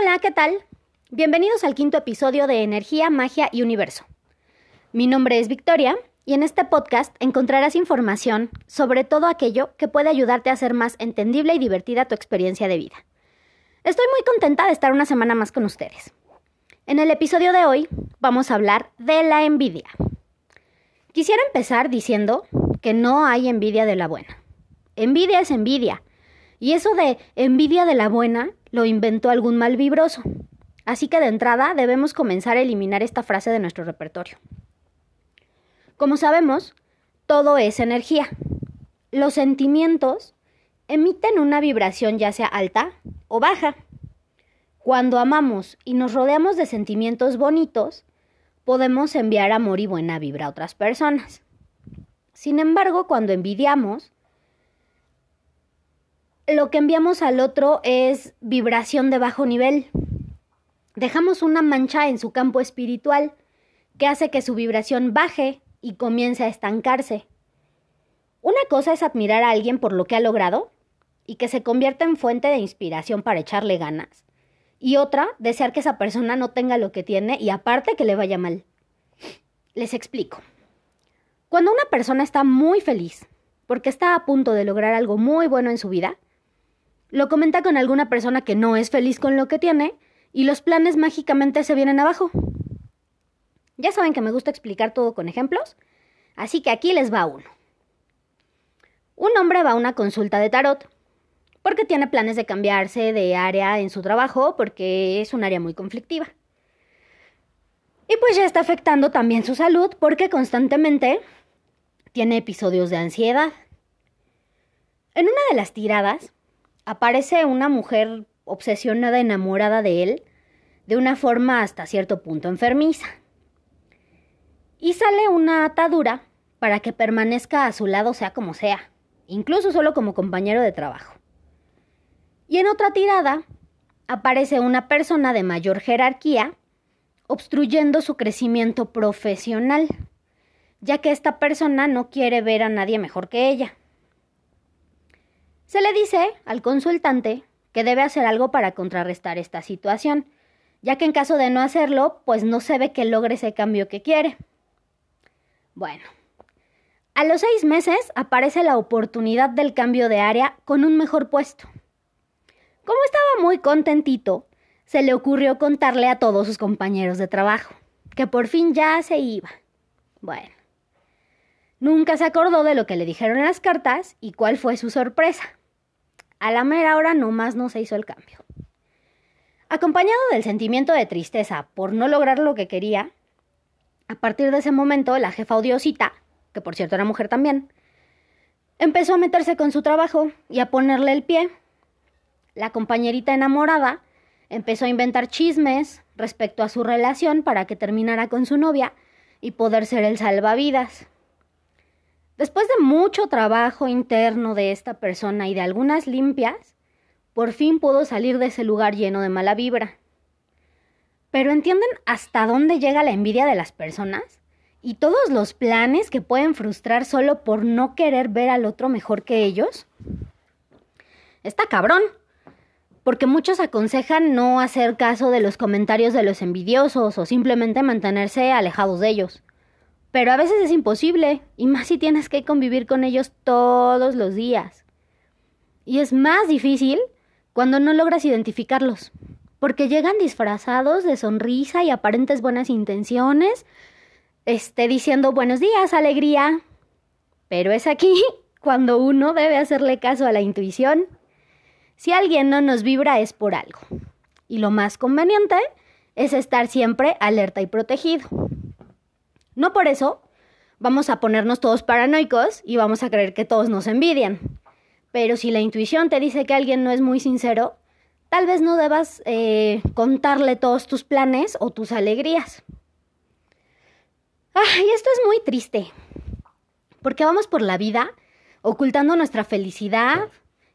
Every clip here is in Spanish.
Hola, ¿qué tal? Bienvenidos al quinto episodio de Energía, Magia y Universo. Mi nombre es Victoria y en este podcast encontrarás información sobre todo aquello que puede ayudarte a hacer más entendible y divertida tu experiencia de vida. Estoy muy contenta de estar una semana más con ustedes. En el episodio de hoy vamos a hablar de la envidia. Quisiera empezar diciendo que no hay envidia de la buena. Envidia es envidia. Y eso de envidia de la buena lo inventó algún mal vibroso. Así que de entrada debemos comenzar a eliminar esta frase de nuestro repertorio. Como sabemos, todo es energía. Los sentimientos emiten una vibración ya sea alta o baja. Cuando amamos y nos rodeamos de sentimientos bonitos, podemos enviar amor y buena vibra a otras personas. Sin embargo, cuando envidiamos, lo que enviamos al otro es vibración de bajo nivel. Dejamos una mancha en su campo espiritual que hace que su vibración baje y comience a estancarse. Una cosa es admirar a alguien por lo que ha logrado y que se convierta en fuente de inspiración para echarle ganas. Y otra, desear que esa persona no tenga lo que tiene y aparte que le vaya mal. Les explico. Cuando una persona está muy feliz porque está a punto de lograr algo muy bueno en su vida, lo comenta con alguna persona que no es feliz con lo que tiene y los planes mágicamente se vienen abajo. Ya saben que me gusta explicar todo con ejemplos, así que aquí les va uno. Un hombre va a una consulta de tarot porque tiene planes de cambiarse de área en su trabajo porque es un área muy conflictiva. Y pues ya está afectando también su salud porque constantemente tiene episodios de ansiedad. En una de las tiradas, aparece una mujer obsesionada, enamorada de él, de una forma hasta cierto punto enfermiza. Y sale una atadura para que permanezca a su lado sea como sea, incluso solo como compañero de trabajo. Y en otra tirada aparece una persona de mayor jerarquía obstruyendo su crecimiento profesional, ya que esta persona no quiere ver a nadie mejor que ella. Se le dice al consultante que debe hacer algo para contrarrestar esta situación, ya que en caso de no hacerlo, pues no se ve que logre ese cambio que quiere. Bueno, a los seis meses aparece la oportunidad del cambio de área con un mejor puesto. Como estaba muy contentito, se le ocurrió contarle a todos sus compañeros de trabajo, que por fin ya se iba. Bueno, nunca se acordó de lo que le dijeron en las cartas y cuál fue su sorpresa. A la mera hora nomás no se hizo el cambio. Acompañado del sentimiento de tristeza por no lograr lo que quería, a partir de ese momento la jefa odiosita, que por cierto era mujer también, empezó a meterse con su trabajo y a ponerle el pie. La compañerita enamorada empezó a inventar chismes respecto a su relación para que terminara con su novia y poder ser el salvavidas. Después de mucho trabajo interno de esta persona y de algunas limpias, por fin pudo salir de ese lugar lleno de mala vibra. Pero ¿entienden hasta dónde llega la envidia de las personas? ¿Y todos los planes que pueden frustrar solo por no querer ver al otro mejor que ellos? Está cabrón, porque muchos aconsejan no hacer caso de los comentarios de los envidiosos o simplemente mantenerse alejados de ellos. Pero a veces es imposible, y más si tienes que convivir con ellos todos los días. Y es más difícil cuando no logras identificarlos, porque llegan disfrazados de sonrisa y aparentes buenas intenciones, esté diciendo buenos días, alegría. Pero es aquí cuando uno debe hacerle caso a la intuición. Si alguien no nos vibra es por algo. Y lo más conveniente es estar siempre alerta y protegido. No por eso vamos a ponernos todos paranoicos y vamos a creer que todos nos envidian. Pero si la intuición te dice que alguien no es muy sincero, tal vez no debas eh, contarle todos tus planes o tus alegrías. Ay, esto es muy triste, porque vamos por la vida ocultando nuestra felicidad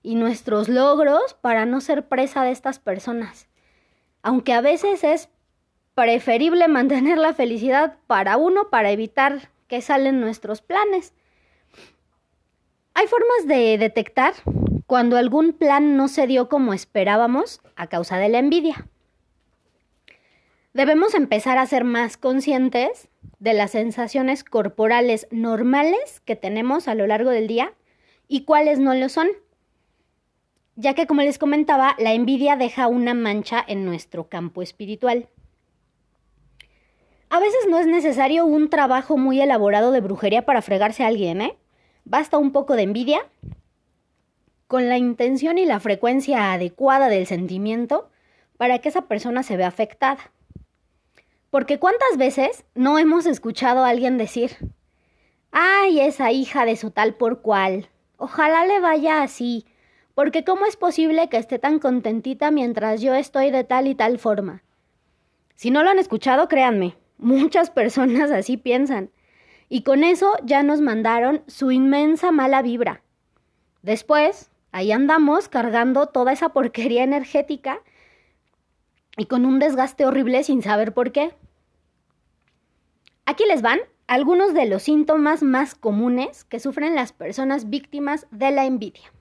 y nuestros logros para no ser presa de estas personas. Aunque a veces es preferible mantener la felicidad para uno para evitar que salen nuestros planes. Hay formas de detectar cuando algún plan no se dio como esperábamos a causa de la envidia. Debemos empezar a ser más conscientes de las sensaciones corporales normales que tenemos a lo largo del día y cuáles no lo son, ya que como les comentaba, la envidia deja una mancha en nuestro campo espiritual. A veces no es necesario un trabajo muy elaborado de brujería para fregarse a alguien, ¿eh? Basta un poco de envidia, con la intención y la frecuencia adecuada del sentimiento para que esa persona se vea afectada. Porque cuántas veces no hemos escuchado a alguien decir, ay, esa hija de su tal por cual, ojalá le vaya así, porque ¿cómo es posible que esté tan contentita mientras yo estoy de tal y tal forma? Si no lo han escuchado, créanme, muchas personas así piensan. Y con eso ya nos mandaron su inmensa mala vibra. Después, ahí andamos cargando toda esa porquería energética y con un desgaste horrible sin saber por qué. Aquí les van algunos de los síntomas más comunes que sufren las personas víctimas de la envidia.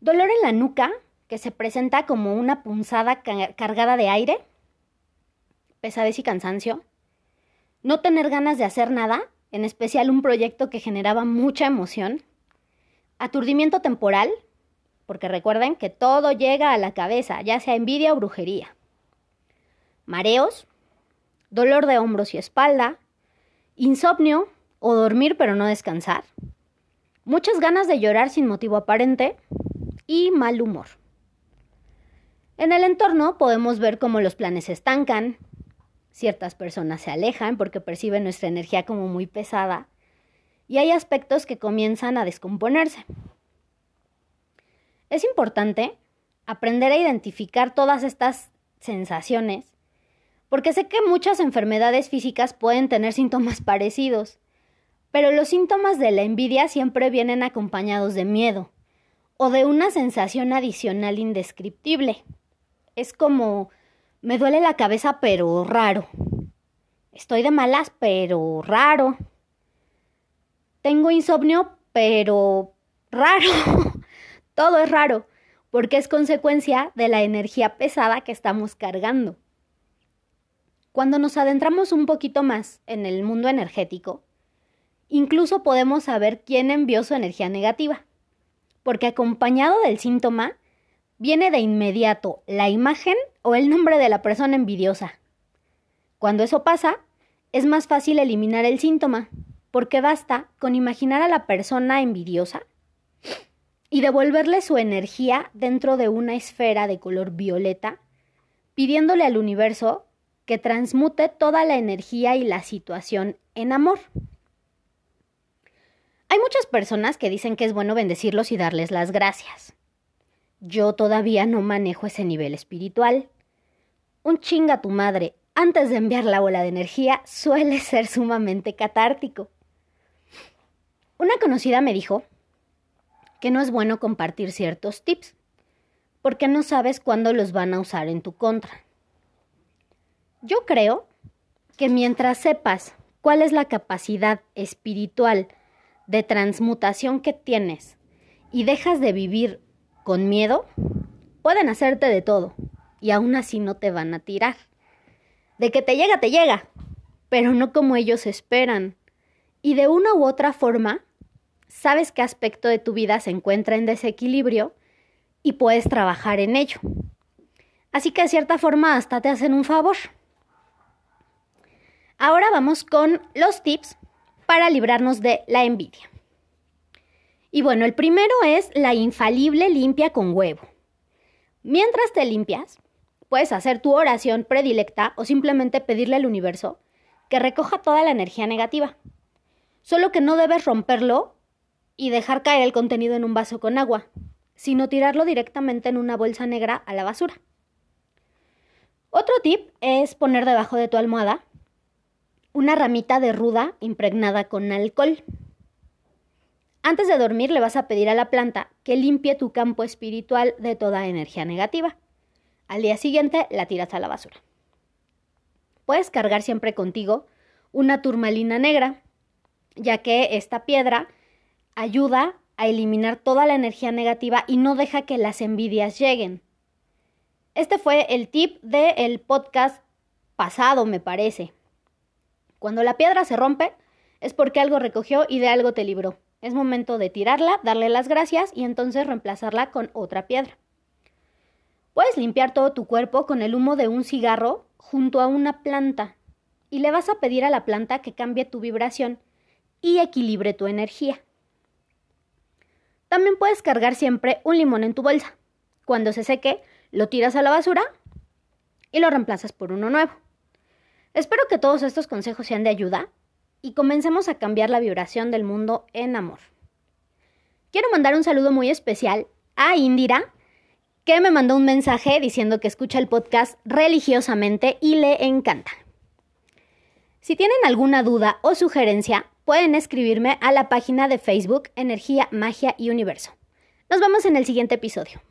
Dolor en la nuca, que se presenta como una punzada cargada de aire, pesadez y cansancio, no tener ganas de hacer nada, en especial un proyecto que generaba mucha emoción, aturdimiento temporal, porque recuerden que todo llega a la cabeza, ya sea envidia o brujería, mareos, dolor de hombros y espalda, insomnio o dormir pero no descansar, muchas ganas de llorar sin motivo aparente y mal humor. En el entorno podemos ver cómo los planes se estancan, ciertas personas se alejan porque perciben nuestra energía como muy pesada y hay aspectos que comienzan a descomponerse. Es importante aprender a identificar todas estas sensaciones porque sé que muchas enfermedades físicas pueden tener síntomas parecidos, pero los síntomas de la envidia siempre vienen acompañados de miedo o de una sensación adicional indescriptible. Es como me duele la cabeza, pero raro. Estoy de malas, pero raro. Tengo insomnio, pero raro. Todo es raro, porque es consecuencia de la energía pesada que estamos cargando. Cuando nos adentramos un poquito más en el mundo energético, incluso podemos saber quién envió su energía negativa, porque acompañado del síntoma viene de inmediato la imagen o el nombre de la persona envidiosa. Cuando eso pasa, es más fácil eliminar el síntoma, porque basta con imaginar a la persona envidiosa y devolverle su energía dentro de una esfera de color violeta, pidiéndole al universo que transmute toda la energía y la situación en amor. Hay muchas personas que dicen que es bueno bendecirlos y darles las gracias. Yo todavía no manejo ese nivel espiritual. Un chinga tu madre antes de enviar la bola de energía suele ser sumamente catártico. Una conocida me dijo que no es bueno compartir ciertos tips, porque no sabes cuándo los van a usar en tu contra. Yo creo que mientras sepas cuál es la capacidad espiritual de transmutación que tienes y dejas de vivir con miedo, pueden hacerte de todo y aún así no te van a tirar. De que te llega, te llega, pero no como ellos esperan. Y de una u otra forma, sabes qué aspecto de tu vida se encuentra en desequilibrio y puedes trabajar en ello. Así que de cierta forma hasta te hacen un favor. Ahora vamos con los tips para librarnos de la envidia. Y bueno, el primero es la infalible limpia con huevo. Mientras te limpias, puedes hacer tu oración predilecta o simplemente pedirle al universo que recoja toda la energía negativa. Solo que no debes romperlo y dejar caer el contenido en un vaso con agua, sino tirarlo directamente en una bolsa negra a la basura. Otro tip es poner debajo de tu almohada una ramita de ruda impregnada con alcohol. Antes de dormir le vas a pedir a la planta que limpie tu campo espiritual de toda energía negativa. Al día siguiente la tiras a la basura. Puedes cargar siempre contigo una turmalina negra, ya que esta piedra ayuda a eliminar toda la energía negativa y no deja que las envidias lleguen. Este fue el tip del podcast pasado, me parece. Cuando la piedra se rompe, es porque algo recogió y de algo te libró. Es momento de tirarla, darle las gracias y entonces reemplazarla con otra piedra. Puedes limpiar todo tu cuerpo con el humo de un cigarro junto a una planta y le vas a pedir a la planta que cambie tu vibración y equilibre tu energía. También puedes cargar siempre un limón en tu bolsa. Cuando se seque, lo tiras a la basura y lo reemplazas por uno nuevo. Espero que todos estos consejos sean de ayuda y comencemos a cambiar la vibración del mundo en amor. Quiero mandar un saludo muy especial a Indira, que me mandó un mensaje diciendo que escucha el podcast religiosamente y le encanta. Si tienen alguna duda o sugerencia, pueden escribirme a la página de Facebook Energía, Magia y Universo. Nos vemos en el siguiente episodio.